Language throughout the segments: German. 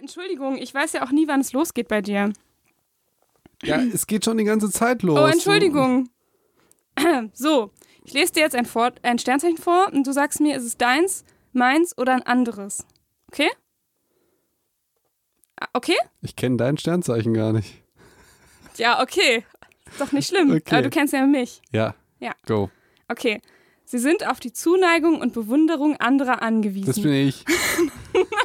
Entschuldigung, ich weiß ja auch nie, wann es losgeht bei dir. Ja, es geht schon die ganze Zeit los. Oh, Entschuldigung. So, ich lese dir jetzt ein, vor ein Sternzeichen vor und du sagst mir, ist es deins, meins oder ein anderes. Okay? Ah, Okay? Ich kenne dein Sternzeichen gar nicht. Ja, okay. Ist doch nicht schlimm. Okay. Aber du kennst ja mich. Ja. Ja. Go. Okay. Sie sind auf die Zuneigung und Bewunderung anderer angewiesen, Das bin ich.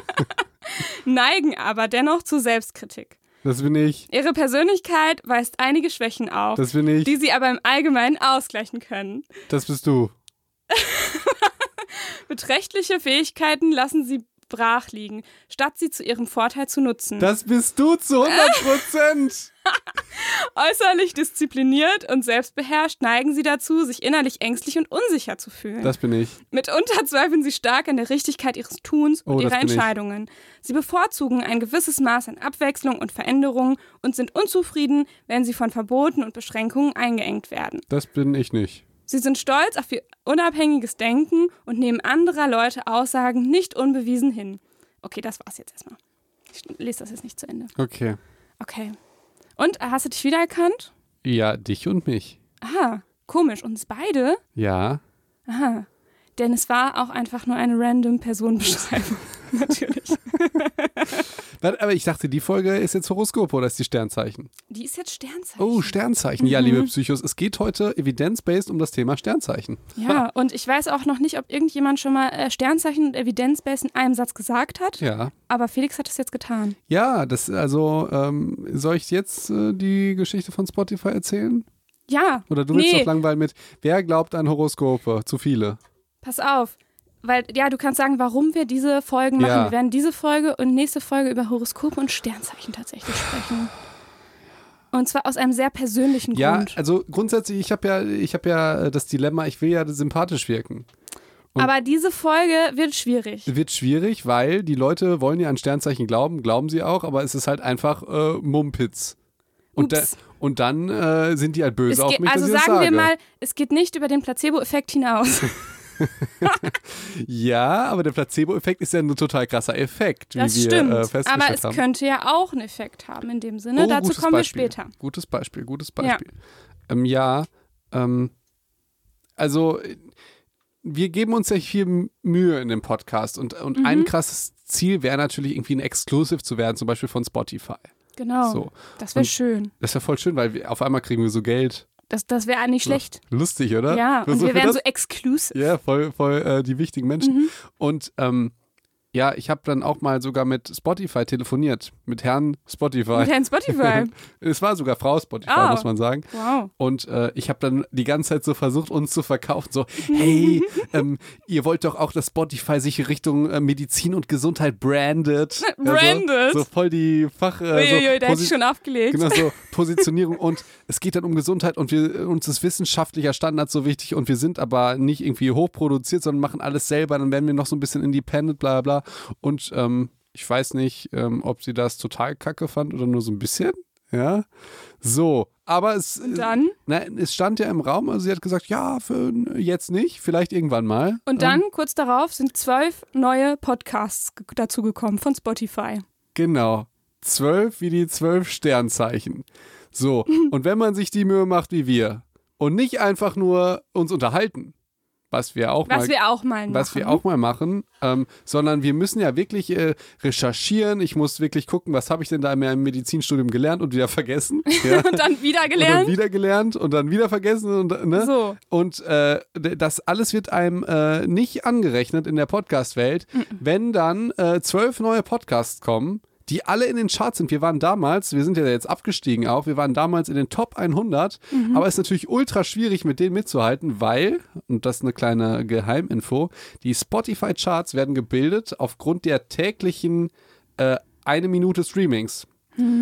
neigen aber dennoch zu Selbstkritik. Das bin ich. Ihre Persönlichkeit weist einige Schwächen auf, Das bin ich. die sie aber im Allgemeinen ausgleichen können. Das bist du. Beträchtliche Fähigkeiten lassen sie brach liegen, statt sie zu ihrem Vorteil zu nutzen. Das bist du zu 100 Prozent. Äußerlich diszipliniert und selbstbeherrscht neigen sie dazu, sich innerlich ängstlich und unsicher zu fühlen. Das bin ich. Mitunter zweifeln sie stark an der Richtigkeit ihres Tuns und Oh, ihrer ich. Entscheidungen. Sie bevorzugen ein gewisses Maß an Abwechslung und Veränderung und sind unzufrieden, wenn sie von Verboten und Beschränkungen eingeengt werden. Das bin ich nicht. Sie sind stolz auf ihr unabhängiges Denken und nehmen anderer Leute Aussagen nicht unbewiesen hin. Okay, das war's jetzt erstmal. Ich lese das jetzt nicht zu Ende. Okay. Okay. Und hast du dich wiedererkannt? Ja, dich und mich. Aha, komisch. Uns beide? Ja. Aha. Denn es war auch einfach nur eine random Personenbeschreibung. Natürlich. Aber ich dachte, die Folge ist jetzt Horoskop oder ist die Sternzeichen? Die ist jetzt Sternzeichen. Oh, Sternzeichen. Ja, liebe Psychos, es geht heute evidenzbased um das Thema Sternzeichen. Ja, und ich weiß auch noch nicht, ob irgendjemand schon mal äh, Sternzeichen und Evidenzbase in einem Satz gesagt hat. Ja. Aber Felix hat es jetzt getan. Ja, das, also, ähm, soll ich jetzt äh, die Geschichte von Spotify erzählen? Ja. Oder du willst nee, doch langweilen mit, wer glaubt an Horoskope? Zu viele. pass auf. Weil, ja, du kannst sagen, warum wir diese Folgen machen. Ja. Wir werden diese Folge und nächste Folge über Horoskope und Sternzeichen tatsächlich sprechen. Und zwar aus einem sehr persönlichen Ja, Grund. also grundsätzlich, ich habe ja, ich habe ja äh, das Dilemma, ich will ja sympathisch wirken. und- Aber diese Folge wird schwierig. Wird schwierig, weil die Leute wollen ja an Sternzeichen glauben, glauben sie auch, aber es ist halt einfach äh, Mumpitz. Und, da, und dann äh, sind die halt böse Es auf mich, also sagen wir mal, es geht nicht über den Placebo-Effekt hinaus. Ja, aber der Placebo-Effekt ist ja ein total krasser Effekt, wie Das wir stimmt. äh, festgestellt Aber es haben. könnte ja auch einen Effekt haben in dem Sinne. Oh, Dazu kommen Beispiel. wir später. Gutes Beispiel, gutes Beispiel. Ja, ähm, ja ähm, also äh, wir geben uns ja viel Mühe in dem Podcast und, und Mhm. ein krasses Ziel wäre natürlich irgendwie ein Exclusive zu werden, zum Beispiel von Spotify. Genau. So. Das wäre schön. Das wäre voll schön, weil wir, auf einmal kriegen wir so Geld. Das, das wäre nicht schlecht. Lustig, oder? Ja, und so- wir wären so exclusive. Ja, voll, voll äh, die wichtigen Menschen. Mhm. Und ähm, ja, ich habe dann auch mal sogar mit Spotify telefoniert, mit Herrn Spotify. Mit Herrn Spotify. es war sogar Frau Spotify, Ah. muss man sagen. Wow. Und äh, ich habe dann die ganze Zeit so versucht, uns zu verkaufen, so, hey, ähm, ihr wollt doch auch, dass Spotify sich Richtung äh, Medizin und Gesundheit brandet. Brandet? Ja, so, so voll die Fach... Äh, so Uiuiui, der hätte Posi- ich schon aufgelegt. Genau so, Positionierung und es geht dann um Gesundheit und wir, uns ist wissenschaftlicher Standard so wichtig und wir sind aber nicht irgendwie hochproduziert, sondern machen alles selber, dann werden wir noch so ein bisschen independent, bla bla bla. Und ähm, ich weiß nicht, ähm, ob sie das total kacke fand oder nur so ein bisschen. Ja, so, aber es, Und dann? na, es stand ja im Raum, also sie hat gesagt, ja, für jetzt nicht, vielleicht irgendwann mal. Und dann, kurz darauf, sind zwölf neue Podcasts ge- dazugekommen von Spotify. Genau. Zwölf wie die zwölf Sternzeichen. So, und wenn man sich die Mühe macht wie wir und nicht einfach nur uns unterhalten, was wir auch Was mal wir auch mal machen. was wir auch mal machen, ähm, sondern wir müssen ja wirklich äh, recherchieren. Ich muss wirklich gucken, was habe ich denn da in meinem Medizinstudium gelernt und wieder vergessen. Ja. Und dann wieder Und dann gelernt. wieder gelernt und dann wieder vergessen und ne? So. Und äh, das alles wird einem äh, nicht angerechnet in der Podcast-Welt, wenn dann äh, zwölf neue Podcasts kommen, die alle in den Charts sind. Wir waren damals, wir sind ja jetzt abgestiegen auch, wir waren damals in den Top 100, aber es ist natürlich ultra schwierig, mit denen mitzuhalten, weil, und das ist eine kleine Geheiminfo, die Spotify-Charts werden gebildet aufgrund der täglichen äh, eine Minute Streamings.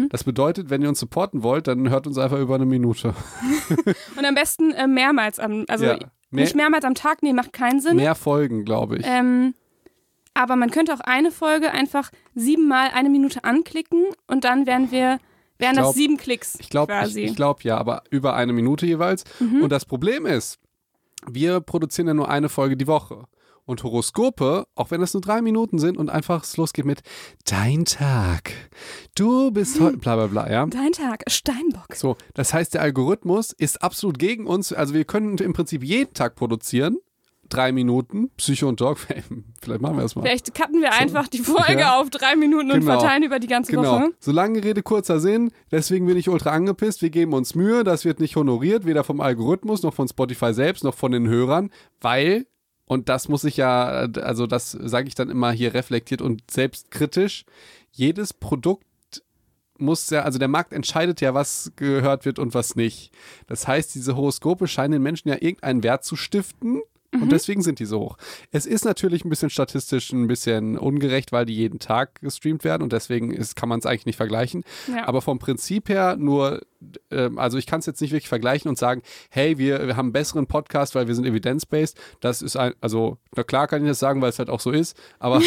Das bedeutet, wenn ihr uns supporten wollt, dann hört uns einfach über eine Minute. Und am besten äh, mehrmals am, also Ja. Mehr- nicht mehrmals am Tag, nee, macht keinen Sinn. Mehr Folgen, glaube ich. Ähm, aber man könnte auch eine Folge einfach siebenmal eine Minute anklicken und dann wären wir, wären glaub- das sieben Klicks Ich glaube, ich, quasi. Mhm. ich glaub, ja, aber über eine Minute jeweils. Und das Problem ist, wir produzieren ja nur eine Folge die Woche. Und Horoskope, auch wenn das nur drei Minuten sind und einfach es losgeht mit Dein Tag. Du bist heute, bla bla bla, ja. Dein Tag, Steinbock. So, das heißt, der Algorithmus ist absolut gegen uns. Also wir können im Prinzip jeden Tag produzieren. Drei Minuten, Psycho und Dog. Vielleicht machen wir das mal. Vielleicht cutten wir einfach die Folge Ja. auf drei Minuten und Genau. verteilen über die ganze Genau. Woche. So lange Rede, kurzer Sinn. Deswegen bin ich ultra angepisst. Wir geben uns Mühe. Das wird nicht honoriert, weder vom Algorithmus noch von Spotify selbst noch von den Hörern, weil, und das muss ich ja, also das sage ich dann immer hier reflektiert und selbstkritisch, jedes Produkt muss ja, also der Markt entscheidet ja, was gehört wird und was nicht. Das heißt, diese Horoskope scheinen den Menschen ja irgendeinen Wert zu stiften. Und deswegen sind die so hoch. Es ist natürlich ein bisschen statistisch ein bisschen ungerecht, weil die jeden Tag gestreamt werden und deswegen ist, kann man es eigentlich nicht vergleichen. Ja. Aber vom Prinzip her nur, ähm, also ich kann es jetzt nicht wirklich vergleichen und sagen, hey, wir, wir haben einen besseren Podcast, weil wir sind evidence-based. Das ist ein, also, na klar kann ich das sagen, weil es halt auch so ist, aber,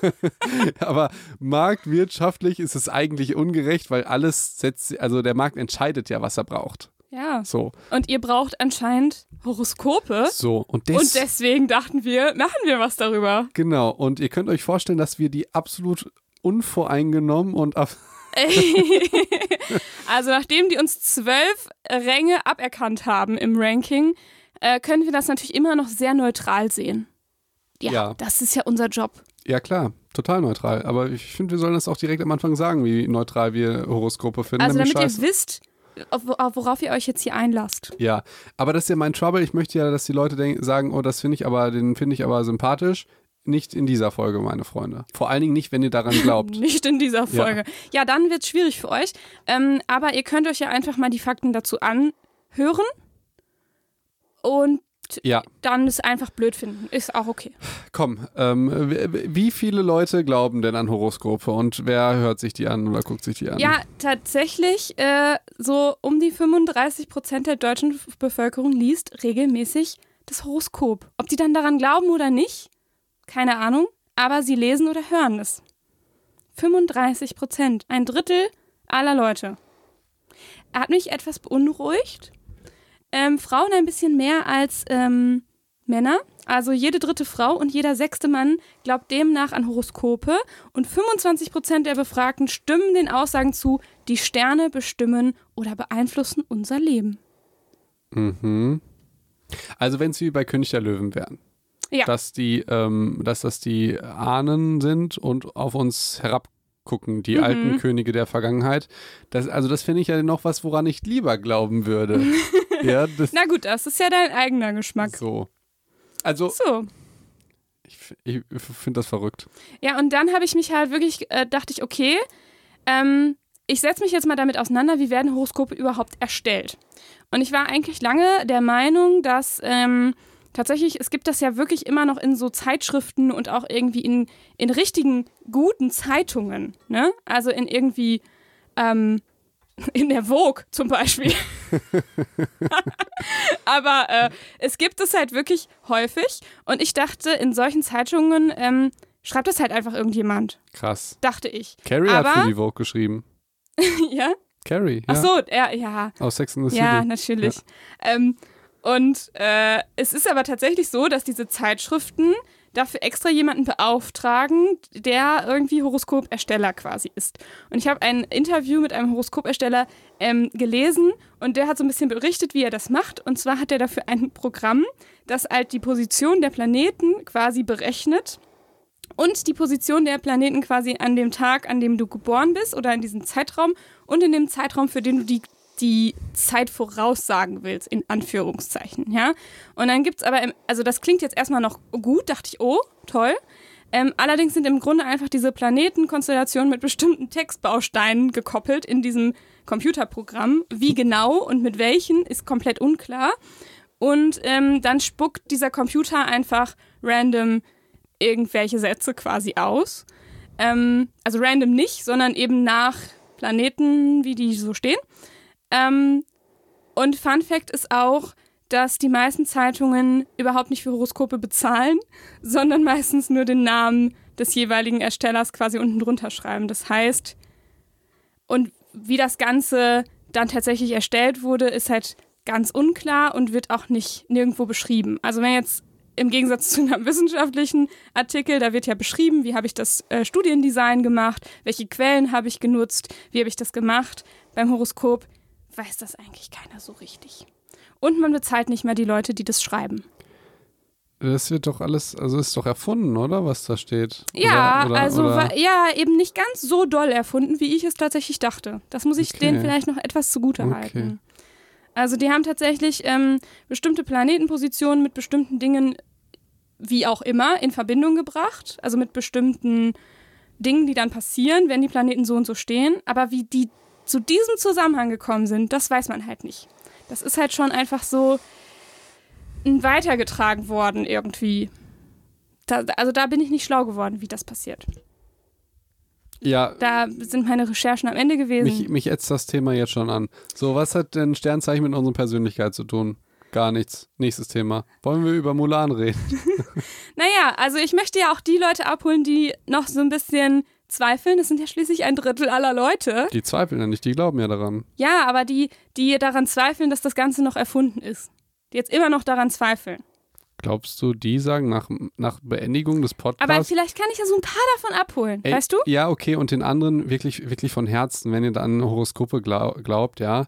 aber marktwirtschaftlich ist es eigentlich ungerecht, weil alles setzt, also der Markt entscheidet ja, was er braucht. Ja. So, Und ihr braucht anscheinend Horoskope. so. Und, des, Und deswegen dachten wir, machen wir was darüber. Genau, und ihr könnt euch vorstellen, dass wir die absolut unvoreingenommen und ab Also nachdem die uns zwölf Ränge aberkannt haben im Ranking, äh, können wir das natürlich immer noch sehr neutral sehen. Ja, Ja. das ist ja unser Job. Ja, klar, total neutral. Aber ich finde, wir sollen das auch direkt am Anfang sagen, wie neutral wir Horoskope finden. Also damit ihr wisst, auf, auf worauf ihr euch jetzt hier einlasst. Ja, aber das ist ja mein Trouble. Ich möchte ja, dass die Leute denk- sagen, oh, das finde ich aber, den finde ich aber sympathisch. Nicht in dieser Folge, meine Freunde. Vor allen Dingen nicht, wenn ihr daran glaubt. Nicht in dieser Folge. Ja, dann wird es schwierig für euch. Ähm, aber ihr könnt euch ja einfach mal die Fakten dazu anhören und ja, dann es einfach blöd finden. Ist auch okay. komm. Ähm, wie viele Leute glauben denn an Horoskope und wer hört sich die an oder guckt sich die an? Ja, tatsächlich, äh, so um die 35 Prozent der deutschen Bevölkerung liest regelmäßig das Horoskop. Ob die dann daran glauben oder nicht, keine Ahnung, aber sie lesen oder hören es. 35 Prozent, ein Drittel aller Leute. Hat mich etwas beunruhigt. Ähm, Frauen ein bisschen mehr als ähm, Männer. Also jede dritte Frau und jeder sechste Mann glaubt demnach an Horoskope und 25 Prozent der Befragten stimmen den Aussagen zu, die Sterne bestimmen oder beeinflussen unser Leben. Mhm. Also wenn es wie bei König der Löwen wären. Ja. Dass die, ähm, dass das die Ahnen sind und auf uns herabgucken, die Mhm. alten Könige der Vergangenheit. Das, also das finde ich ja noch was, woran ich lieber glauben würde. ja, Na gut, das ist ja dein eigener Geschmack. so. Also So. ich, ich finde das verrückt. Ja, und dann habe ich mich halt wirklich, äh, dachte ich, okay, ähm, ich setze mich jetzt mal damit auseinander, wie werden Horoskope überhaupt erstellt. Und ich war eigentlich lange der Meinung, dass ähm, tatsächlich, es gibt das ja wirklich immer noch in so Zeitschriften und auch irgendwie in, in richtigen, guten Zeitungen. Ne? Also in irgendwie, ähm, in der Vogue zum Beispiel. Aber äh, es gibt es halt wirklich häufig. Und ich dachte, in solchen Zeitungen ähm, schreibt das halt einfach irgendjemand. Krass. Dachte ich. Carrie hat Aber- für die Vogue geschrieben. ja? Carrie, Ach ja. so, ja, ja. Aus Sex and the City. Ja, natürlich. Ähm, und äh, es ist aber tatsächlich so, dass diese Zeitschriften dafür extra jemanden beauftragen, der irgendwie Horoskopersteller quasi ist. Und ich habe ein Interview mit einem Horoskopersteller ähm, gelesen und der hat so ein bisschen berichtet, wie er das macht. Und zwar hat er dafür ein Programm, das halt die Position der Planeten quasi berechnet und die Position der Planeten quasi an dem Tag, an dem du geboren bist oder in diesem Zeitraum und in dem Zeitraum, für den du die, die Zeit voraussagen willst, in Anführungszeichen, ja. Und dann gibt's aber, im, also das klingt jetzt erstmal noch gut, dachte ich, oh, toll. Ähm, allerdings sind im Grunde einfach diese Planetenkonstellationen mit bestimmten Textbausteinen gekoppelt in diesem Computerprogramm. Wie genau und mit welchen ist komplett unklar. Und ähm, dann spuckt dieser Computer einfach random irgendwelche Sätze quasi aus. Ähm, also random nicht, sondern eben nach Planeten, wie die so stehen. Ähm, und Fun Fact ist auch, dass die meisten Zeitungen überhaupt nicht für Horoskope bezahlen, sondern meistens nur den Namen des jeweiligen Erstellers quasi unten drunter schreiben. Das heißt, und wie das Ganze dann tatsächlich erstellt wurde, ist halt ganz unklar und wird auch nicht nirgendwo beschrieben. Also wenn jetzt im Gegensatz zu einem wissenschaftlichen Artikel, da wird ja beschrieben, wie habe ich das äh, Studiendesign gemacht, welche Quellen habe ich genutzt, wie habe ich das gemacht. Beim Horoskop weiß das eigentlich keiner so richtig. Und man bezahlt nicht mehr die Leute, die das schreiben. Das wird doch alles, also ist doch erfunden, oder? Was da steht. Ja, oder, oder, also oder? wa- ja, eben nicht ganz so doll erfunden, wie ich es tatsächlich dachte. Das muss ich Okay. denen vielleicht noch etwas zugute Okay. halten. Also die haben tatsächlich ähm, bestimmte Planetenpositionen mit bestimmten Dingen, wie auch immer, in Verbindung gebracht. Also mit bestimmten Dingen, die dann passieren, wenn die Planeten so und so stehen. Aber wie die zu diesem Zusammenhang gekommen sind, das weiß man halt nicht. Das ist halt schon einfach so weitergetragen worden irgendwie. Da, also da bin ich nicht schlau geworden, wie das passiert. Ja, Da sind meine Recherchen am Ende gewesen. mich, mich ätzt das Thema jetzt schon an. So, was hat denn Sternzeichen mit unserer Persönlichkeit zu tun? Gar nichts. Nächstes Thema. Wollen wir über Mulan reden? Naja, also ich möchte ja auch die Leute abholen, die noch so ein bisschen zweifeln. Das sind ja schließlich ein Drittel aller Leute. Die zweifeln ja nicht, die glauben ja daran. Ja, aber die, die daran zweifeln, dass das Ganze noch erfunden ist. Die jetzt immer noch daran zweifeln. Glaubst du, die sagen nach, nach Beendigung des Aber Podcasts? vielleicht kann ich ja so ein paar davon abholen. Ey, weißt du? Ja, okay, und den anderen wirklich, wirklich von Herzen, wenn ihr da an Horoskope glau glaubt, ja,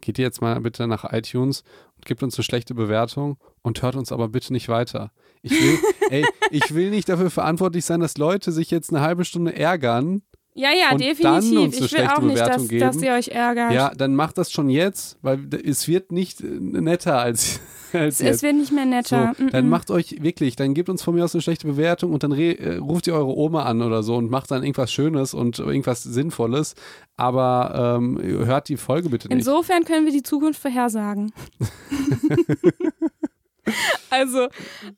geht ihr jetzt mal bitte nach iTunes gebt uns eine schlechte Bewertung und hört uns aber bitte nicht weiter. Ich will, ey, ich will nicht dafür verantwortlich sein, dass Leute sich jetzt eine halbe Stunde ärgern. Ja, ja, Und definitiv. dann uns eine ich will auch nicht, Bewertung dass, geben. dass ihr euch ärgert. Ja, dann macht das schon jetzt, weil es wird nicht äh, netter als, als es, jetzt. es wird nicht mehr So, netter. Mm, dann macht euch wirklich, dann gebt uns von mir aus eine schlechte Bewertung und dann äh, ruft ihr eure Oma an oder so und macht dann irgendwas Schönes und irgendwas Sinnvolles. Aber ähm, hört die Folge bitte nicht. Insofern können wir die Zukunft vorhersagen. also,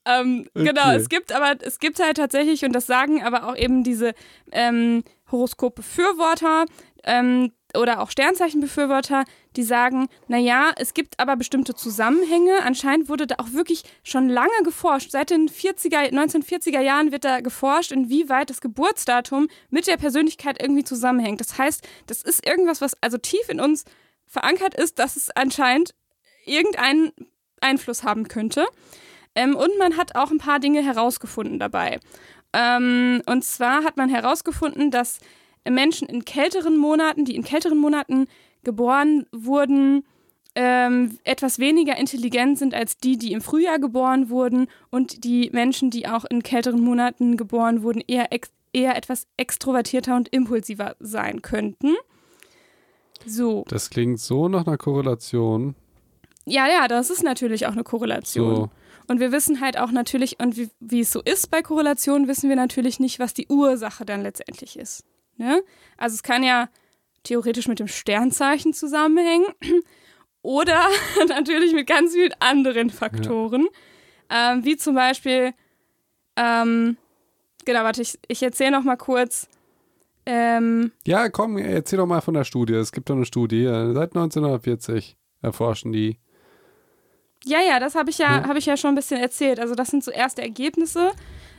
ähm, genau, Okay. es gibt aber, es gibt halt tatsächlich, und das sagen aber auch eben diese ähm, Horoskop-Befürworter ähm, oder auch Sternzeichenbefürworter, die sagen, naja, es gibt aber bestimmte Zusammenhänge. Anscheinend wurde da auch wirklich schon lange geforscht. Seit den 40er, 1940er Jahren wird da geforscht, inwieweit das Geburtsdatum mit der Persönlichkeit irgendwie zusammenhängt. Das heißt, das ist irgendwas, was also tief in uns verankert ist, dass es anscheinend irgendeinen Einfluss haben könnte. Ähm, und man hat auch ein paar Dinge herausgefunden dabei. Ähm, und zwar hat man herausgefunden, dass Menschen in kälteren Monaten, die in kälteren Monaten geboren wurden, ähm, etwas weniger intelligent sind als die, die im Frühjahr geboren wurden und die Menschen, die auch in kälteren Monaten geboren wurden, eher, eher etwas extrovertierter und impulsiver sein könnten. So. Das klingt so nach einer Korrelation. Ja, ja, das ist natürlich auch eine Korrelation. So. Und wir wissen halt auch natürlich, und wie, wie es so ist bei Korrelationen, wissen wir natürlich nicht, was die Ursache dann letztendlich ist. Ne? Also es kann ja theoretisch mit dem Sternzeichen zusammenhängen oder natürlich mit ganz vielen anderen Faktoren, ähm, wie zum Beispiel, ähm, genau, warte, ich, ich erzähle noch mal kurz. Ähm, Ja, komm, erzähl doch mal von der Studie. Es gibt doch eine Studie. Seit 1940 erforschen die. Ja, ja, das habe ich ja, Ja. habe ich ja schon ein bisschen erzählt. Also das sind so erste Ergebnisse.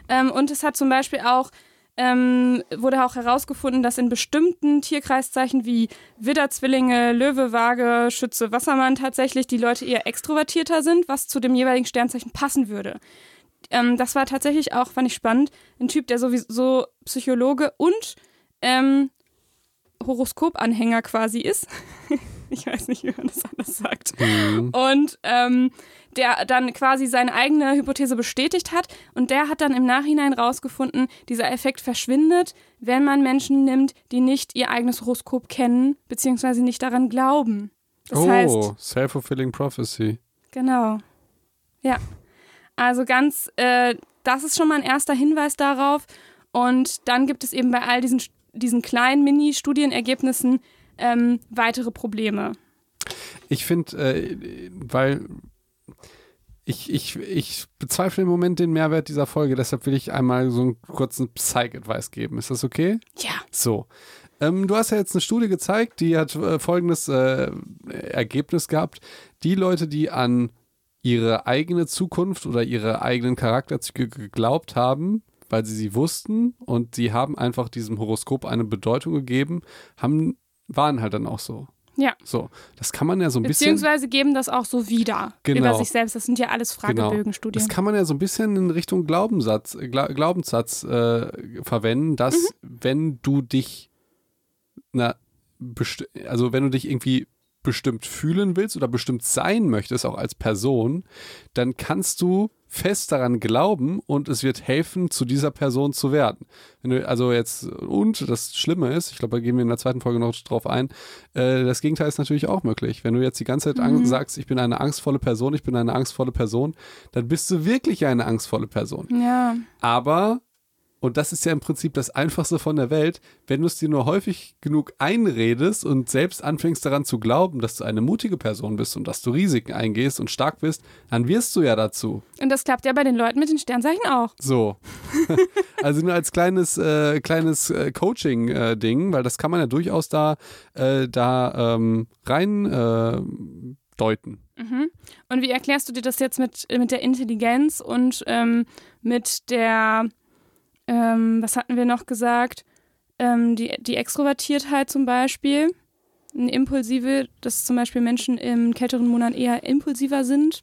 Ähm, und es hat zum Beispiel auch, ähm, wurde auch herausgefunden, dass in bestimmten Tierkreiszeichen wie Widder, Zwillinge, Löwe, Waage, Schütze, Wassermann tatsächlich die Leute eher extrovertierter sind, was zu dem jeweiligen Sternzeichen passen würde. Ähm, das war tatsächlich auch, fand ich spannend, ein Typ, der sowieso Psychologe und ähm, Horoskopanhänger quasi ist. ich weiß nicht, wie man das anders sagt Mhm. und ähm, der dann quasi seine eigene Hypothese bestätigt hat und der hat dann im Nachhinein rausgefunden, dieser Effekt verschwindet, wenn man Menschen nimmt, die nicht ihr eigenes Horoskop kennen, beziehungsweise nicht daran glauben. Das oh, self-fulfilling prophecy. genau. Ja. Also ganz, äh, das ist schon mal ein erster Hinweis darauf. Und dann gibt es eben bei all diesen, diesen kleinen Mini-Studienergebnissen ähm, weitere Probleme. Ich finde, äh, weil ich, ich, ich bezweifle im Moment den Mehrwert dieser Folge, deshalb will ich einmal so einen kurzen Psych-Advice geben. Ist das okay? Ja. So. Ähm, du hast ja jetzt eine Studie gezeigt, die hat äh, folgendes äh, Ergebnis gehabt. Die Leute, die an ihre eigene Zukunft oder ihre eigenen Charakterzüge geglaubt haben, weil sie sie wussten und sie haben einfach diesem Horoskop eine Bedeutung gegeben, haben, waren halt dann auch so. Ja. So, das kann man ja so ein bisschen. Beziehungsweise geben das auch so wieder Genau. über sich selbst. Das sind ja alles Fragebögenstudien. Das kann man ja so ein bisschen in Richtung Glaubenssatz, Gla Glaubenssatz äh, verwenden, dass Mhm. wenn du dich, na, also wenn du dich irgendwie bestimmt fühlen willst oder bestimmt sein möchtest, auch als Person, dann kannst du fest daran glauben und es wird helfen, zu dieser Person zu werden. Wenn du also jetzt, und das Schlimme ist, ich glaube, da gehen wir in der zweiten Folge noch drauf ein, äh, das Gegenteil ist natürlich auch möglich. Wenn du jetzt die ganze Zeit ang- sagst, ich bin eine angstvolle Person, ich bin eine angstvolle Person, dann bist du wirklich eine angstvolle Person. ja. Aber, und das ist ja im Prinzip das Einfachste von der Welt, wenn du es dir nur häufig genug einredest und selbst anfängst daran zu glauben, dass du eine mutige Person bist und dass du Risiken eingehst und stark bist, dann wirst du ja dazu. Und das klappt ja bei den Leuten mit den Sternzeichen auch. So. also nur als kleines, äh, kleines äh, Coaching-Ding, weil das kann man ja durchaus da, äh, da ähm, rein äh, deuten. Mhm. Und wie erklärst du dir das jetzt mit, mit der Intelligenz und ähm, mit der, ähm, was hatten wir noch gesagt, ähm, die, die Extrovertiertheit zum Beispiel, eine impulsive, dass zum Beispiel Menschen im kälteren Monaten eher impulsiver sind.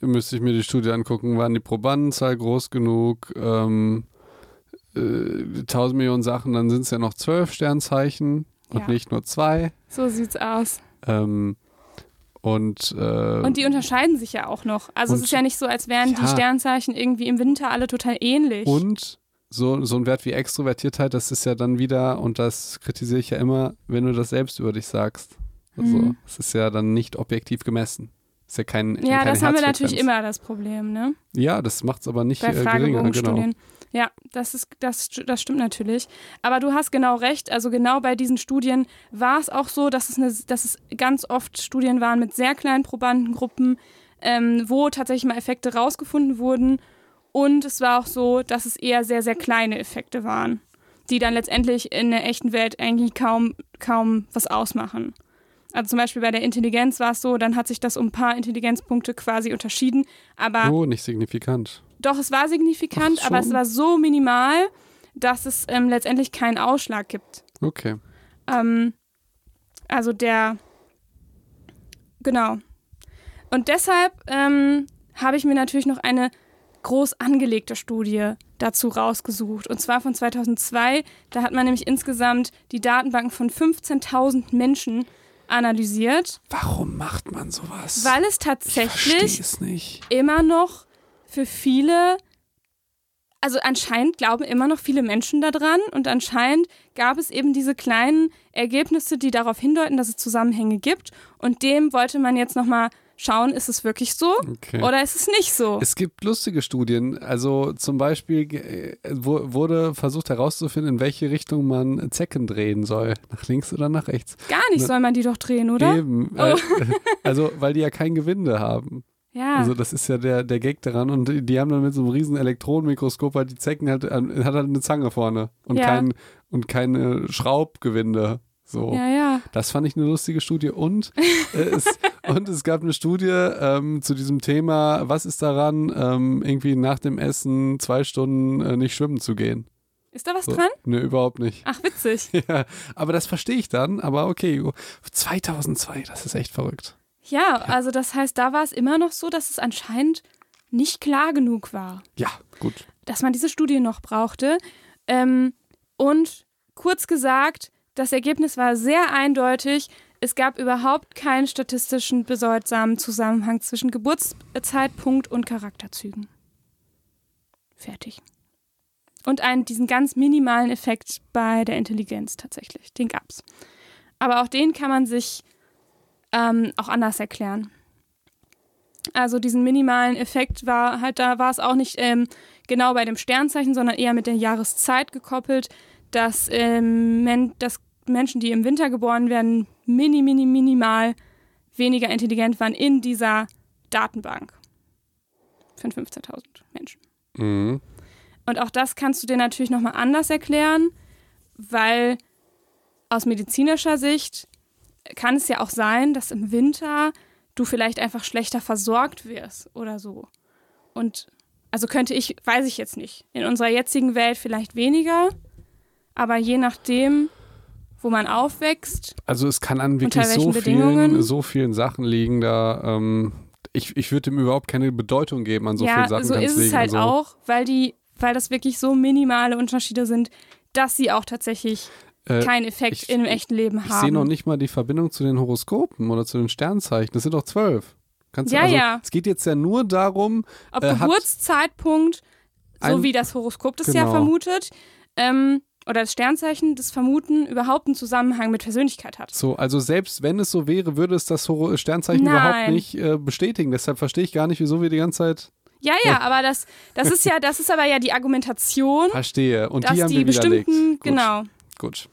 Müsste ich mir die Studie angucken, waren die Probandenzahl groß genug? Ähm, äh, 1000 Millionen Sachen, dann sind es ja noch zwölf Sternzeichen und Ja. nicht nur zwei. So sieht's aus. Ähm, und, äh, Und die unterscheiden sich ja auch noch. Also es ist ja nicht so, als wären die Ja. Sternzeichen irgendwie im Winter alle total ähnlich. Und so, so ein Wert wie Extrovertiertheit, das ist ja dann wieder, und das kritisiere ich ja immer, wenn du das selbst über dich sagst. Also, Mhm. es ist ja dann nicht objektiv gemessen. Ist ja kein. ja, das haben wir natürlich immer das Problem, ne? Ja, das macht es aber nicht bei äh, geringer. Genau. Ja, das, ist, das, das stimmt natürlich. Aber du hast genau recht. Also genau bei diesen Studien war es auch so, dass es, eine, dass es ganz oft Studien waren mit sehr kleinen Probandengruppen, ähm, wo tatsächlich mal Effekte rausgefunden wurden. Und es war auch so, dass es eher sehr, sehr kleine Effekte waren, die dann letztendlich in der echten Welt eigentlich kaum, kaum was ausmachen. Also zum Beispiel bei der Intelligenz war es so, dann hat sich das um ein paar Intelligenzpunkte quasi unterschieden. Aber Oh, nicht signifikant. doch, es war signifikant, Ach, aber es war so minimal, dass es ähm, letztendlich keinen Ausschlag gibt. Okay. Ähm, also der, genau. Und deshalb ähm, habe ich mir natürlich noch eine groß angelegte Studie dazu rausgesucht. Und zwar von 2002. Da hat man nämlich insgesamt die Datenbanken von 15.000 Menschen analysiert, Warum macht man sowas? weil es tatsächlich es immer noch für viele, also anscheinend glauben immer noch viele Menschen daran und anscheinend gab es eben diese kleinen Ergebnisse, die darauf hindeuten, dass es Zusammenhänge gibt und dem wollte man jetzt nochmal schauen, ist es wirklich so Okay. oder ist es nicht so? Es gibt lustige Studien. Also zum Beispiel äh, wurde versucht herauszufinden, in welche Richtung man Zecken drehen soll. Nach links oder nach rechts. Gar nicht soll man die doch drehen, oder? Oh. Eben. Weil, also, weil die ja kein Gewinde haben. Ja. Also das ist ja der, der Gag daran. Und die, die haben dann mit so einem riesen Elektronenmikroskop halt die Zecken halt, an- hat halt eine Zange vorne und Ja. kein und keine Schraubgewinde. So. ja, ja. Das fand ich eine lustige Studie. Und, äh, es, und es gab eine Studie ähm, zu diesem Thema, was ist daran, ähm, irgendwie nach dem Essen zwei Stunden äh, nicht schwimmen zu gehen. Ist da was So. dran? Ne, überhaupt nicht. Ach, witzig. Ja, aber das verstehe ich dann. Aber okay, 2002, das ist echt verrückt. Ja, also das heißt, da war es immer noch so, dass es anscheinend nicht klar genug war. Ja, gut. dass man diese Studie noch brauchte. Ähm, und kurz gesagt, das Ergebnis war sehr eindeutig. Es gab überhaupt keinen statistischen bedeutsamen Zusammenhang zwischen Geburtszeitpunkt und Charakterzügen. Fertig. Und einen, diesen ganz minimalen Effekt bei der Intelligenz tatsächlich. Den gab's. Aber auch den kann man sich ähm, auch anders erklären. Also diesen minimalen Effekt war halt, da war es auch nicht ähm, genau bei dem Sternzeichen, sondern eher mit der Jahreszeit gekoppelt, dass, ähm, dass Menschen, die im Winter geboren werden, mini, mini, minimal weniger intelligent waren in dieser Datenbank von 15.000 Menschen. Mhm. Und auch das kannst du dir natürlich nochmal anders erklären, weil aus medizinischer Sicht kann es ja auch sein, dass im Winter du vielleicht einfach schlechter versorgt wirst oder so. Und also könnte ich, weiß ich jetzt nicht. In unserer jetzigen Welt vielleicht weniger, aber je nachdem, wo man aufwächst. Also es kann an wirklich so vielen, so vielen Sachen liegen, da ähm, ich, ich würde dem überhaupt keine Bedeutung geben an so ja, vielen Sachen. so ist es halt also, auch, weil die, weil das wirklich so minimale Unterschiede sind, dass sie auch tatsächlich äh, keinen Effekt ich- im echten Leben Ich haben. sehe noch nicht mal die Verbindung zu den Horoskopen oder zu den Sternzeichen. Das sind doch zwölf. Kannst du, Ja, also, ja. Es geht jetzt ja nur darum, Ob äh, Geburtszeitpunkt, so Ein- wie das Horoskop das ja Genau. vermutet, ähm, oder das Sternzeichen, das Vermuten überhaupt einen Zusammenhang mit Persönlichkeit hat. so, also selbst wenn es so wäre, würde es das Horo Sternzeichen Nein. überhaupt nicht äh, bestätigen. Deshalb verstehe ich gar nicht, wieso wir die ganze Zeit Ja, ja, aber das, das ist ja, das ist aber ja die Argumentation, verstehe. Und die haben die wir widerlegt. Gut, genau, Gut.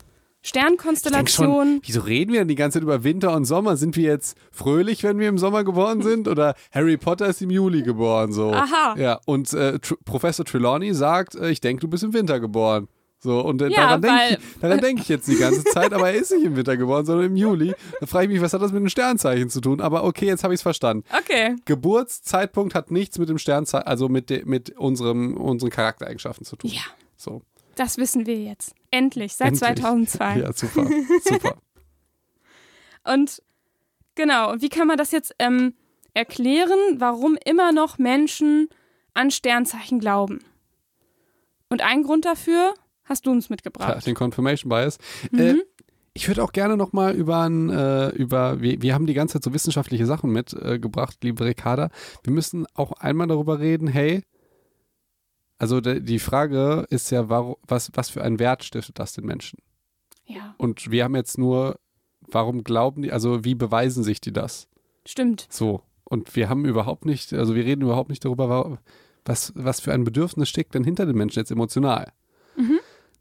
Sternkonstellationen. schon, wieso reden wir denn die ganze Zeit über Winter und Sommer? Sind wir jetzt fröhlich, wenn wir im Sommer geboren sind? Oder Harry Potter ist im Juli geboren? So. Aha. Ja, und äh, Tr Professor Trelawney sagt, äh, ich denke, du bist im Winter geboren. So, und äh, Ja, daran denke ich, daran denk ich jetzt die ganze Zeit, aber er ist nicht im Winter geboren, sondern im Juli. Da frage ich mich, was hat das mit dem Sternzeichen zu tun? Aber okay, jetzt habe ich es verstanden. Okay. Geburtszeitpunkt hat nichts mit dem Sternzeichen, also mit, de, mit unserem, unseren Charaktereigenschaften zu tun. Ja, So. das wissen wir jetzt. Endlich, seit Endlich. 2002. Ja, super. Super. Und genau, und wie kann man das jetzt ähm, erklären, warum immer noch Menschen an Sternzeichen glauben? Und ein Grund dafür hast du uns mitgebracht. den Confirmation Bias. Mhm. Äh, ich würde auch gerne nochmal über, ein, äh, über wir, wir haben die ganze Zeit so wissenschaftliche Sachen mitgebracht, äh, liebe Ricarda. Wir müssen auch einmal darüber reden, hey, also de, die Frage ist ja, warum, was, was für einen Wert stiftet das den Menschen? Ja, Und wir haben jetzt nur, warum glauben die, also wie beweisen sich die das? stimmt. So. Und wir haben überhaupt nicht, also wir reden überhaupt nicht darüber, wa- was, was für ein Bedürfnis steckt denn hinter den Menschen jetzt emotional.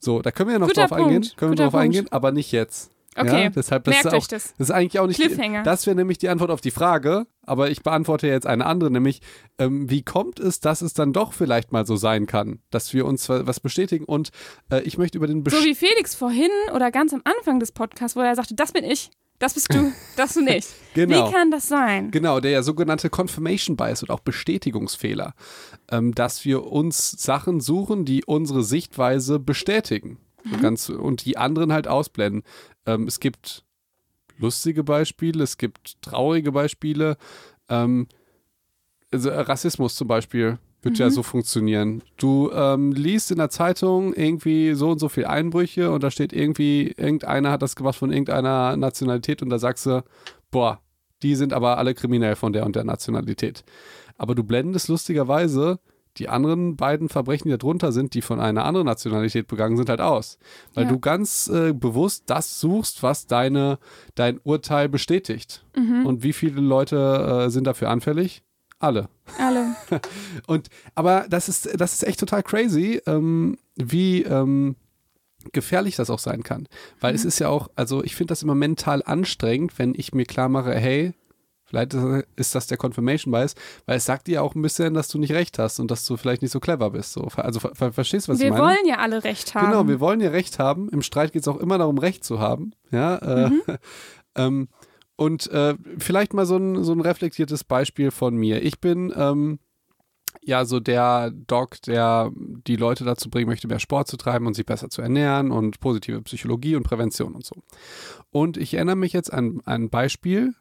So, da können wir ja noch. Guter drauf eingehen, Punkt, können wir guter drauf eingehen, Punkt. aber nicht jetzt. Okay, Ja, deshalb, das merkt ist euch auch, das. das ist eigentlich auch nicht, Cliffhanger. das wäre nämlich die Antwort auf die Frage, aber ich beantworte jetzt eine andere, nämlich, ähm, wie kommt es, dass es dann doch vielleicht mal so sein kann, dass wir uns wa- was bestätigen und äh, ich möchte über den So Best wie Felix vorhin oder ganz am Anfang des Podcasts, wo er sagte, das bin ich, das bist du, das du nicht. Genau. Wie kann das sein? Genau, der sogenannte Confirmation Bias oder auch Bestätigungsfehler, ähm, dass wir uns Sachen suchen, die unsere Sichtweise bestätigen so ganz, und die anderen halt ausblenden. Ähm, es gibt lustige Beispiele, es gibt traurige Beispiele. Ähm, also Rassismus zum Beispiel wird ja so funktionieren. Du ähm, liest in der Zeitung irgendwie so und so viel Einbrüche und da steht irgendwie, irgendeiner hat das gemacht von irgendeiner Nationalität und da sagst du, boah, die sind aber alle kriminell von der und der Nationalität. Aber du blendest lustigerweise die anderen beiden Verbrechen, die da drunter sind, die von einer anderen Nationalität begangen sind, halt aus. Weil Ja. du ganz äh, bewusst das suchst, was deine, dein Urteil bestätigt. Mhm. Und wie viele Leute äh, sind dafür anfällig? Alle. Alle. Und aber das ist, das ist echt total crazy, ähm, wie ähm, gefährlich das auch sein kann. Weil es ist ja auch, also ich finde das immer mental anstrengend, wenn ich mir klar mache, hey, vielleicht ist- das der Confirmation Bias, weil es sagt dir ja auch ein bisschen, dass du nicht recht hast und dass du vielleicht nicht so clever bist. So. Also ver ver verstehst du, was Wir ich meine? wollen ja alle recht haben. Genau, wir wollen ja Recht haben. Im Streit geht es auch immer darum, Recht zu haben. Ja, äh, ähm, und äh, vielleicht mal so ein, so ein reflektiertes Beispiel von mir. Ich bin ähm, ja so der Doc, der die Leute dazu bringen möchte, mehr Sport zu treiben und sich besser zu ernähren und positive Psychologie und Prävention und so. Und ich erinnere mich jetzt an ein Beispiel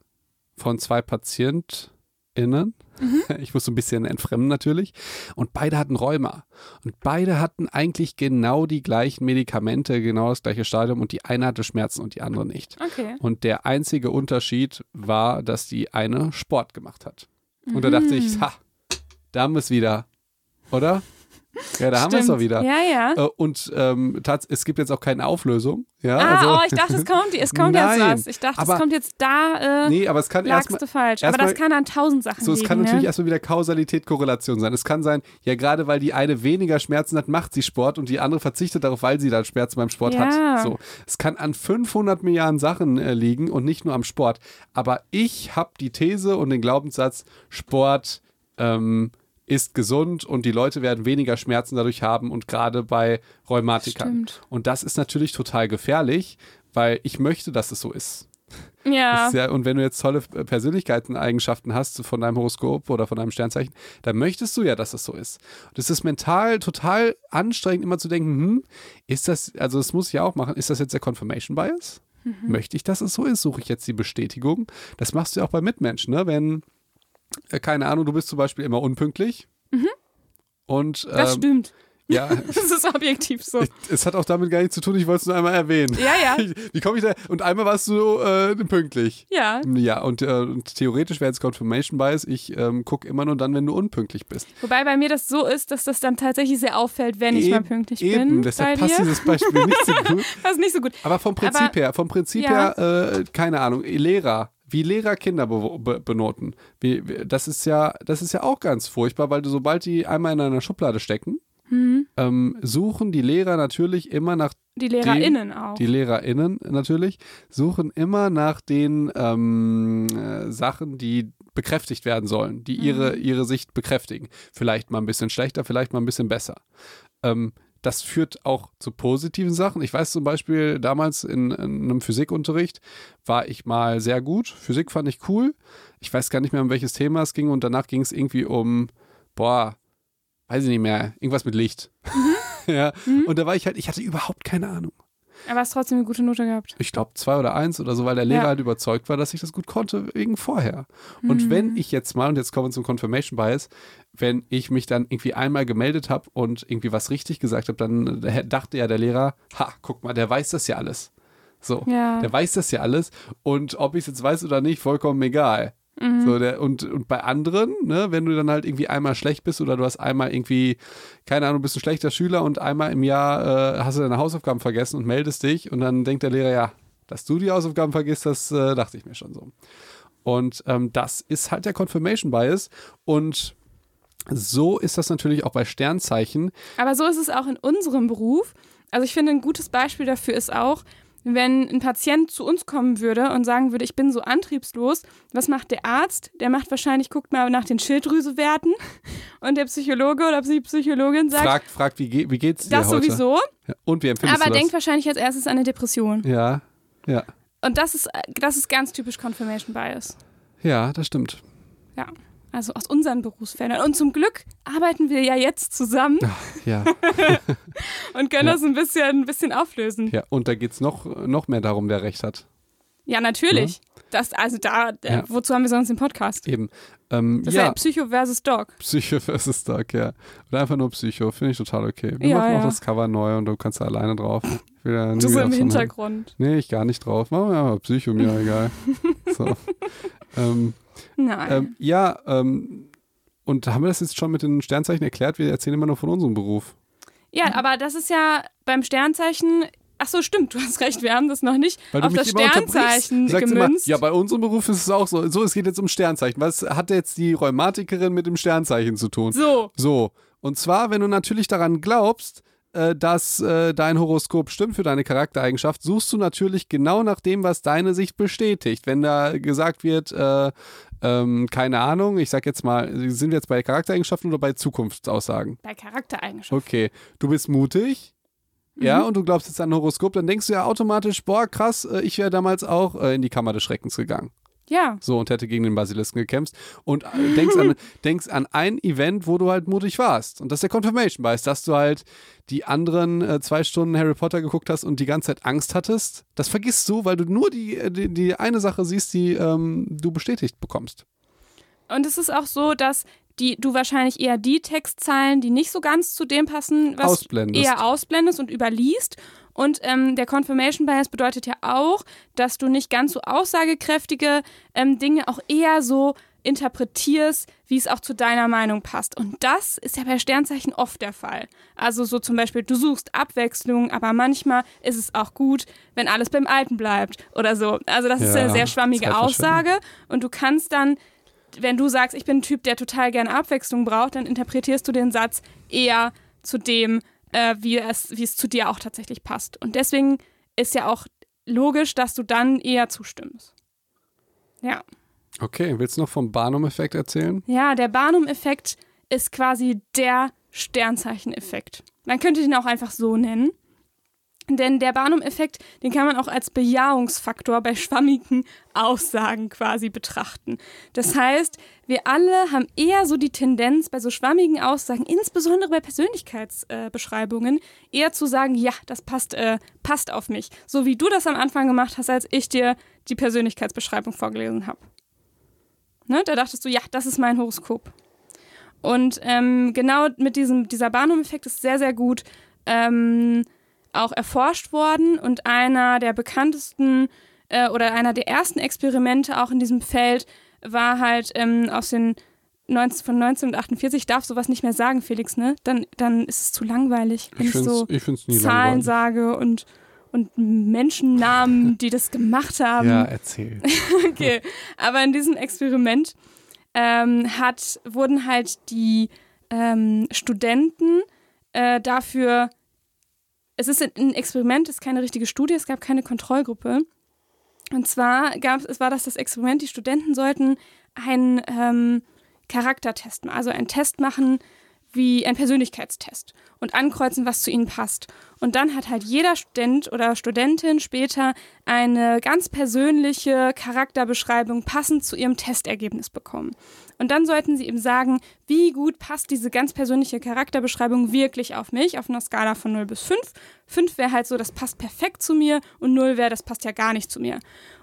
von zwei PatientInnen. Ich muss so ein bisschen entfremden natürlich. Und beide hatten Rheuma. Und beide hatten eigentlich genau die gleichen Medikamente, genau das gleiche Stadium. Und die eine hatte Schmerzen und die andere nicht. Okay. Und der einzige Unterschied war, dass die eine Sport gemacht hat. Und da dachte ich, Mhm. ha, da haben wir es wieder. Oder? Ja, da haben wir es doch wieder. Ja, ja. Äh, Und ähm, es gibt jetzt auch keine Auflösung. Ja, Ah, also, oh, ich dachte, es kommt, es kommt jetzt was. Ich dachte, aber- es kommt jetzt da, äh, nee, aber es kann erstmal. falsch. Aber erstmal- das kann an tausend Sachen So, es liegen, kann natürlich ne? erstmal wieder Kausalität, Korrelation sein. Es kann sein, ja, gerade weil die eine weniger Schmerzen hat, macht sie Sport und die andere verzichtet darauf, weil sie dann Schmerzen beim Sport Ja. hat. So, es kann an 500 Milliarden Sachen äh, liegen und nicht nur am Sport. Aber ich habe die These und den Glaubenssatz, Sport ähm, ist gesund und die Leute werden weniger Schmerzen dadurch haben und gerade bei Rheumatikern. Stimmt. Und das ist natürlich total gefährlich, weil ich möchte, dass es so ist. Ja. Ja, und wenn du jetzt tolle Persönlichkeitseigenschaften hast von deinem Horoskop oder von deinem Sternzeichen, dann möchtest du ja, dass das so ist. Und es ist mental total anstrengend, immer zu denken, hm, ist das, also das muss ich ja auch machen, ist das jetzt der Confirmation Bias? Mhm. Möchte ich, dass es so ist? Suche ich jetzt die Bestätigung? Das machst du ja auch bei Mitmenschen, ne? Wenn, äh, keine Ahnung, du bist zum Beispiel immer unpünktlich. Und Mhm. Das ähm, stimmt. ja, Das ist objektiv so. ich, es hat auch damit gar nichts zu tun, ich wollte es nur einmal erwähnen. Ja, ja. Wie komme ich da? Und einmal warst du äh, pünktlich. Ja. Ja, und, äh, und theoretisch wäre es Confirmation Bias. Ich ähm, gucke immer nur dann, wenn du unpünktlich bist. Wobei bei mir das so ist, dass das dann tatsächlich sehr auffällt, wenn ich mal Eben- pünktlich eben, bin. deshalb bei passt dir. dieses Beispiel nicht so gut. Das ist nicht so gut. Aber vom Prinzip Aber- her, vom Prinzip Ja. her, äh, keine Ahnung, Lehrer, wie Lehrer Kinder be be benoten, wie, wie, das ist ja, das ist ja auch ganz furchtbar, weil du sobald die einmal in einer Schublade stecken, Mhm. ähm, suchen die Lehrer natürlich immer nach Die LehrerInnen auch. Die LehrerInnen natürlich suchen immer nach den ähm, äh, Sachen, die bekräftigt werden sollen, die ihre, Mhm. ihre Sicht bekräftigen. Vielleicht mal ein bisschen schlechter, vielleicht mal ein bisschen besser. Ähm, das führt auch zu positiven Sachen. Ich weiß zum Beispiel, damals in, in einem Physikunterricht war ich mal sehr gut. Physik fand ich cool. Ich weiß gar nicht mehr, um welches Thema es ging und danach ging es irgendwie um, boah, weiß ich nicht mehr, irgendwas mit Licht. ja, und da war ich halt, ich hatte überhaupt keine Ahnung Aber hast trotzdem eine gute Note gehabt. ich glaube, zwei oder eins oder so, weil der Lehrer Ja. halt überzeugt war, dass ich das gut konnte, wegen vorher. Und Mhm. wenn ich jetzt mal, und jetzt kommen wir zum Confirmation Bias, wenn ich mich dann irgendwie einmal gemeldet habe und irgendwie was richtig gesagt habe, dann äh, dachte ja der Lehrer, ha, guck mal, der weiß das ja alles. So, Ja. der weiß das ja alles und ob ich es jetzt weiß oder nicht, vollkommen egal. Mhm. So, der, und, und bei anderen, ne, wenn du dann halt irgendwie einmal schlecht bist oder du hast einmal irgendwie, keine Ahnung, bist ein schlechter Schüler und einmal im Jahr äh, hast du deine Hausaufgaben vergessen und meldest dich und dann denkt der Lehrer, ja, dass du die Hausaufgaben vergisst, das äh, dachte ich mir schon so. Und ähm, das ist halt der Confirmation Bias und so ist das natürlich auch bei Sternzeichen. Aber so ist es auch in unserem Beruf. Also ich finde, ein gutes Beispiel dafür ist auch, wenn ein Patient zu uns kommen würde und sagen würde, ich bin so antriebslos, was macht der Arzt? Der macht wahrscheinlich, guckt mal nach den Schilddrüsewerten und der Psychologe oder die Psychologin sagt, Fragt, fragt wie, ge wie geht's dir das heute? sowieso, Ja, Und wie empfindest aber du das? denkt wahrscheinlich als erstes an eine Depression. ja, ja, Und das ist, das ist ganz typisch Confirmation Bias. ja, das stimmt. Ja. Also aus unseren Berufsfeldern. Und zum Glück arbeiten wir ja jetzt zusammen Ja, und können Ja. das ein bisschen, ein bisschen auflösen. ja. Und da geht's noch, noch mehr darum, wer recht hat. Ja, natürlich. Das, also da, äh, Ja. wozu haben wir sonst den Podcast? Eben. Ähm, Das ist ja, ja Psycho versus Dog. Psycho versus Dark, ja. Oder einfach nur Psycho, finde ich total okay. Wir Ja, machen auch ja. das Cover neu und du kannst da alleine drauf. Nie Das ist wieder im Hintergrund. Nee, ich gar nicht drauf. Machen wir mal Psycho, mir egal. So. ähm, Nein. ähm, ja, ähm, und haben wir das jetzt schon mit den Sternzeichen erklärt? Wir erzählen immer nur von unserem Beruf. ja, aber das ist ja beim Sternzeichen. Ach so, stimmt, du hast recht, wir haben das noch nicht Weil auf das. Sternzeichen sagst immer, gemünzt. ja, bei unserem Beruf ist es auch so. So, es geht jetzt um Sternzeichen. Was hat jetzt die Rheumatikerin mit dem Sternzeichen zu tun? so, So, und zwar, wenn du natürlich daran glaubst, dass äh, dein Horoskop stimmt für deine Charaktereigenschaft, suchst du natürlich genau nach dem, was deine Sicht bestätigt. Wenn da gesagt wird, äh, ähm, keine Ahnung, ich sag jetzt mal, sind wir jetzt bei Charaktereigenschaften oder bei Zukunftsaussagen? bei Charaktereigenschaften. Okay, du bist mutig. Mhm. Ja, und du glaubst jetzt an ein Horoskop, dann denkst du ja automatisch, boah, krass, äh, ich wäre damals auch äh, in die Kammer des Schreckens gegangen. Ja, So, und hätte gegen den Basilisken gekämpft. Und äh, denkst an, denkst an ein Event, wo du halt mutig warst. Und das ist der Confirmation Bias, dass du halt die anderen äh, zwei Stunden Harry Potter geguckt hast und die ganze Zeit Angst hattest. Das vergisst du, weil du nur die, äh, die, die eine Sache siehst, die ähm, du bestätigt bekommst. und es ist auch so, dass die, du wahrscheinlich eher die Textzeilen, die nicht so ganz zu dem passen, was Ausblendest. eher ausblendest und überliest. Und ähm, der Confirmation Bias bedeutet ja auch, dass du nicht ganz so aussagekräftige ähm, Dinge auch eher so interpretierst, wie es auch zu deiner Meinung passt. Und das ist ja bei Sternzeichen oft der Fall. Also so zum Beispiel, du suchst Abwechslung, aber manchmal ist es auch gut, wenn alles beim Alten bleibt oder so. Also das ist Ja, eine sehr schwammige. Aussage und du kannst dann wenn du sagst, ich bin ein Typ, der total gerne Abwechslung braucht, dann interpretierst du den Satz eher zu dem, äh, wie, es, wie es zu dir auch tatsächlich passt. Und deswegen ist ja auch logisch, dass du dann eher zustimmst. Ja. Okay, willst du noch vom Barnum-Effekt erzählen? Ja, der Barnum-Effekt ist quasi der Sternzeichen-Effekt. Man könnte ihn auch einfach so nennen. Denn der Barnum-Effekt, den kann man auch als Bejahungsfaktor bei schwammigen Aussagen quasi betrachten. Das heißt, wir alle haben eher so die Tendenz, bei so schwammigen Aussagen, insbesondere bei Persönlichkeitsbeschreibungen, äh, eher zu sagen, ja, das passt, äh, passt auf mich. So wie du das am Anfang gemacht hast, als ich dir die Persönlichkeitsbeschreibung vorgelesen habe. Ne? Da dachtest du, ja, das ist mein Horoskop. Und ähm, genau mit diesem, dieser Barnum-Effekt ist sehr, sehr gut ähm, auch erforscht worden und einer der bekanntesten äh, oder einer der ersten Experimente auch in diesem Feld war halt ähm, aus den 19, von 1948. Ich darf sowas nicht mehr sagen, Felix, ne? Dann, dann ist es zu langweilig, wenn ich, ich so ich Zahlen langweilig. sage und, und Menschennamen, die das gemacht haben. Ja, erzähl. okay, aber in diesem Experiment ähm, hat, wurden halt die ähm, Studenten äh, dafür es ist ein Experiment, es ist keine richtige Studie, es gab keine Kontrollgruppe. Und zwar gab es war das das Experiment, die Studenten sollten einen ähm, Charaktertest machen, also einen Test machen, wie ein Persönlichkeitstest und ankreuzen, was zu ihnen passt. Und dann hat halt jeder Student oder Studentin später eine ganz persönliche Charakterbeschreibung passend zu ihrem Testergebnis bekommen. Und dann sollten sie eben sagen, wie gut passt diese ganz persönliche Charakterbeschreibung wirklich auf mich, auf einer Skala von 0 bis 5. 5 wäre halt so, das passt perfekt zu mir und 0 wäre, das passt ja gar nicht zu mir.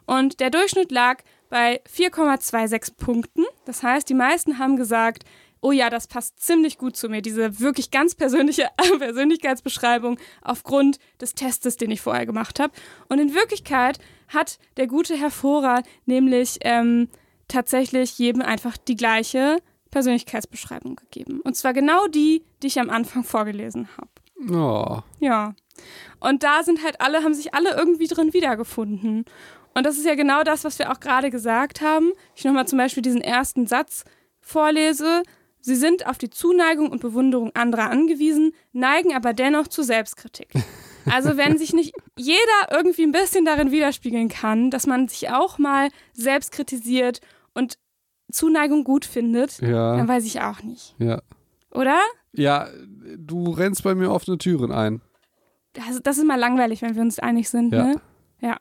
Und der Durchschnitt lag bei 4,26 Punkten. Das heißt, die meisten haben gesagt, oh ja, das passt ziemlich gut zu mir, diese wirklich ganz persönliche Persönlichkeitsbeschreibung aufgrund des Testes, den ich vorher gemacht habe. Und in Wirklichkeit hat der gute Herr Vorer nämlich ähm, tatsächlich jedem einfach die gleiche Persönlichkeitsbeschreibung gegeben. Und zwar genau die, die ich am Anfang vorgelesen habe. Oh. Ja. Und da sind halt alle, haben sich alle irgendwie drin wiedergefunden. Und das ist ja genau das, was wir auch gerade gesagt haben. Ich nochmal zum Beispiel diesen ersten Satz vorlese. Sie sind auf die Zuneigung und Bewunderung anderer angewiesen, neigen aber dennoch zur Selbstkritik. Also wenn sich nicht jeder irgendwie ein bisschen darin widerspiegeln kann, dass man sich auch mal selbst kritisiert und Zuneigung gut findet, Ja. dann weiß ich auch nicht. Ja. Oder? Ja, du rennst bei mir offene Türen ein. Das, das ist mal langweilig, wenn wir uns einig sind, Ja. ne? Ja.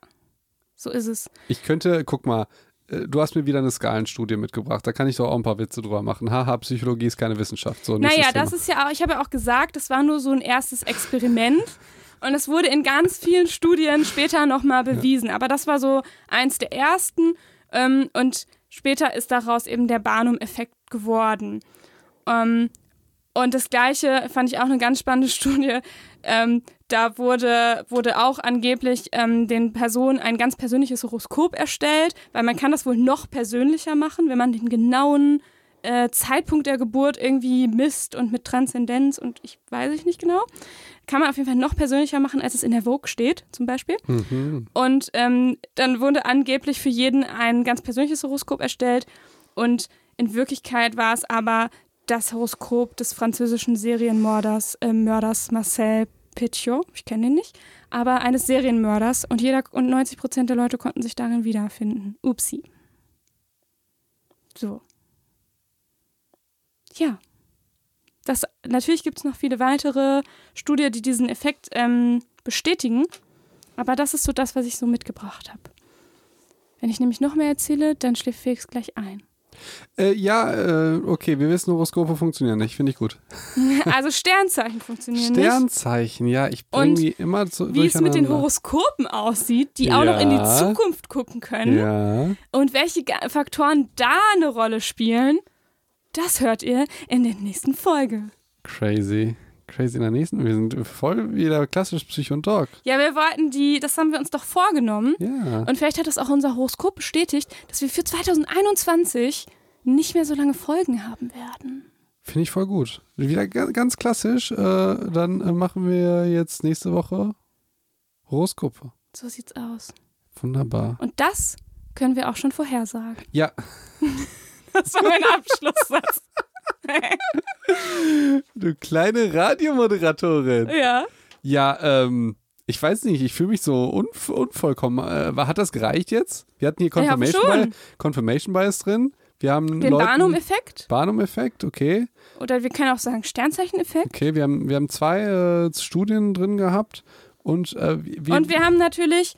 So ist es. Ich könnte, guck mal, äh, du hast mir wieder eine Skalenstudie mitgebracht. Da kann ich doch auch ein paar Witze drüber machen. Haha, Psychologie ist keine Wissenschaft. So, Naja, das ist ja auch, ich habe ja auch gesagt, das war nur so ein erstes Experiment. Und es wurde in ganz vielen Studien später nochmal bewiesen. Aber das war so eins der ersten. Ähm, und später ist daraus eben der Barnum-Effekt geworden. Ähm, und das Gleiche fand ich auch eine ganz spannende Studie. Ähm, da wurde, wurde auch angeblich ähm, den Personen ein ganz persönliches Horoskop erstellt, weil man kann das wohl noch persönlicher machen, wenn man den genauen äh, Zeitpunkt der Geburt irgendwie misst und mit Transzendenz und ich weiß ich nicht genau. Kann man auf jeden Fall noch persönlicher machen, als es in der Vogue steht, zum Beispiel. Mhm. Und ähm, dann wurde angeblich für jeden ein ganz persönliches Horoskop erstellt. Und in Wirklichkeit war es aber das Horoskop des französischen Serienmörders äh, Mörders Marcel Petiot. Ich kenne ihn nicht. Aber eines Serienmörders. Und jeder und 90 Prozent der Leute konnten sich darin wiederfinden. Upsi. So. Ja. Das, natürlich gibt es noch viele weitere Studien, die diesen Effekt ähm, bestätigen. Aber das ist so das, was ich so mitgebracht habe. Wenn ich nämlich noch mehr erzähle, dann schläft Felix gleich ein. Äh, ja, äh, okay, wir wissen, Horoskope funktionieren nicht. Finde ich gut. Also Sternzeichen funktionieren nicht. Sternzeichen, ja, ich bringe die immer zu, Wie es mit den. Horoskopen aussieht, die auch noch in die Ja. Zukunft gucken können Ja. und welche Faktoren da eine Rolle spielen, das hört ihr in der nächsten Folge. Crazy. Crazy in der nächsten. Wir sind voll wieder klassisch Psycho und Dog. Ja, wir wollten die, das haben wir uns doch vorgenommen. Ja. Und vielleicht hat das auch unser Horoskop bestätigt, dass wir für 2021 nicht mehr so lange Folgen haben werden. Finde ich voll gut. Wieder ga- ganz klassisch. Äh, dann äh, machen wir jetzt nächste Woche Horoskope. So sieht's aus. Wunderbar. Und das können wir auch schon vorhersagen. Ja, Das war mein Abschlusssatz. du kleine Radiomoderatorin. ja. Ja, ähm, ich weiß nicht, ich fühle mich so unv unvollkommen. Äh, hat das gereicht jetzt? Wir hatten hier Ja, Confirmation, schon. Bias, Confirmation Bias drin. Wir haben Den Barnum-Effekt. Barnum-Effekt, okay. Oder wir können auch sagen Sternzeichen-Effekt. Okay, wir haben, wir haben zwei äh, Studien drin gehabt Und, äh, wir, Und wir haben natürlich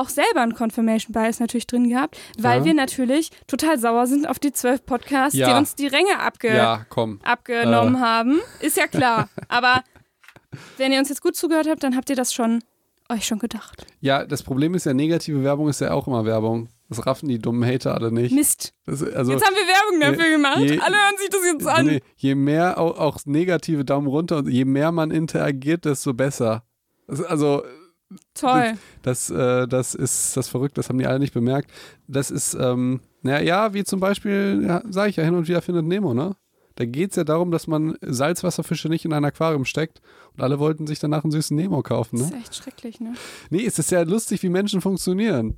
auch selber einen Confirmation Bias natürlich drin gehabt, weil Ja. wir natürlich total sauer sind auf die zwölf Podcasts, die Ja. uns die Ränge abge ja, abgenommen Äh. haben. Ist ja klar. Aber wenn ihr uns jetzt gut zugehört habt, dann habt ihr das schon euch schon gedacht. Ja, das Problem ist ja, negative Werbung ist ja auch immer Werbung. Das raffen die dummen Hater alle nicht. Mist. Das, also, Jetzt haben wir Werbung dafür gemacht. je- Alle hören sich das jetzt an. Nee, je mehr auch, auch negative Daumen runter und je mehr man interagiert, desto besser. Also, Toll. das, äh, das ist das verrückt, das haben die alle nicht bemerkt. Das ist, ähm, naja, ja, wie zum Beispiel, ja, sage ich ja hin und wieder findet Nemo, ne? Da geht es ja darum, dass man Salzwasserfische nicht in ein Aquarium steckt und alle wollten sich danach einen süßen Nemo kaufen, Das ne? ist echt schrecklich, ne? Nee, es ist ja lustig, wie Menschen funktionieren.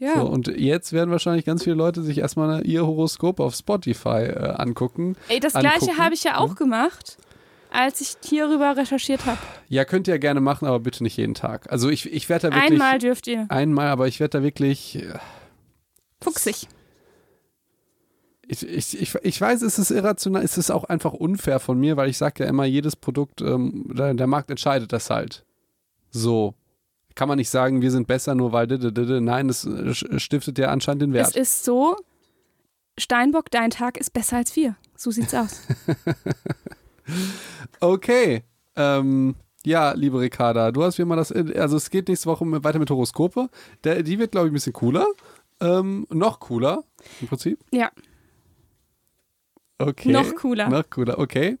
Ja. So, und jetzt werden wahrscheinlich ganz viele Leute sich erstmal ihr Horoskop auf Spotify äh, angucken. Ey, das angucken. gleiche habe ich ja auch gemacht, als ich hierüber recherchiert habe. Ja, könnt ihr ja gerne machen, aber bitte nicht jeden Tag. Also ich, ich werde da wirklich. Einmal dürft ihr. Einmal, aber ich werde da wirklich. äh, Fuchsig. Ich, ich, ich, ich weiß, es ist irrational, es ist auch einfach unfair von mir, weil ich sage ja immer, jedes Produkt, ähm, der, der Markt entscheidet das halt. So. Kann man nicht sagen, wir sind besser, nur weil. Nein, das stiftet ja anscheinend den Es Wert. ist so, Steinbock, dein Tag ist besser als wir. So sieht's aus. Okay. Ähm, ja, liebe Ricarda, du hast wie immer das. Also, es geht nächste Woche weiter mit Horoskope. Der, die wird, glaube ich, ein bisschen cooler. Ähm, noch cooler, im Prinzip. ja, Okay. noch cooler. Noch cooler, okay.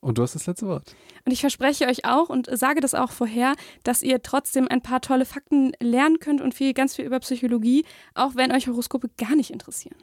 Und du hast das letzte Wort. Und ich verspreche euch auch und sage das auch vorher, dass ihr trotzdem ein paar tolle Fakten lernen könnt und viel, ganz viel über Psychologie, auch wenn euch Horoskope gar nicht interessieren.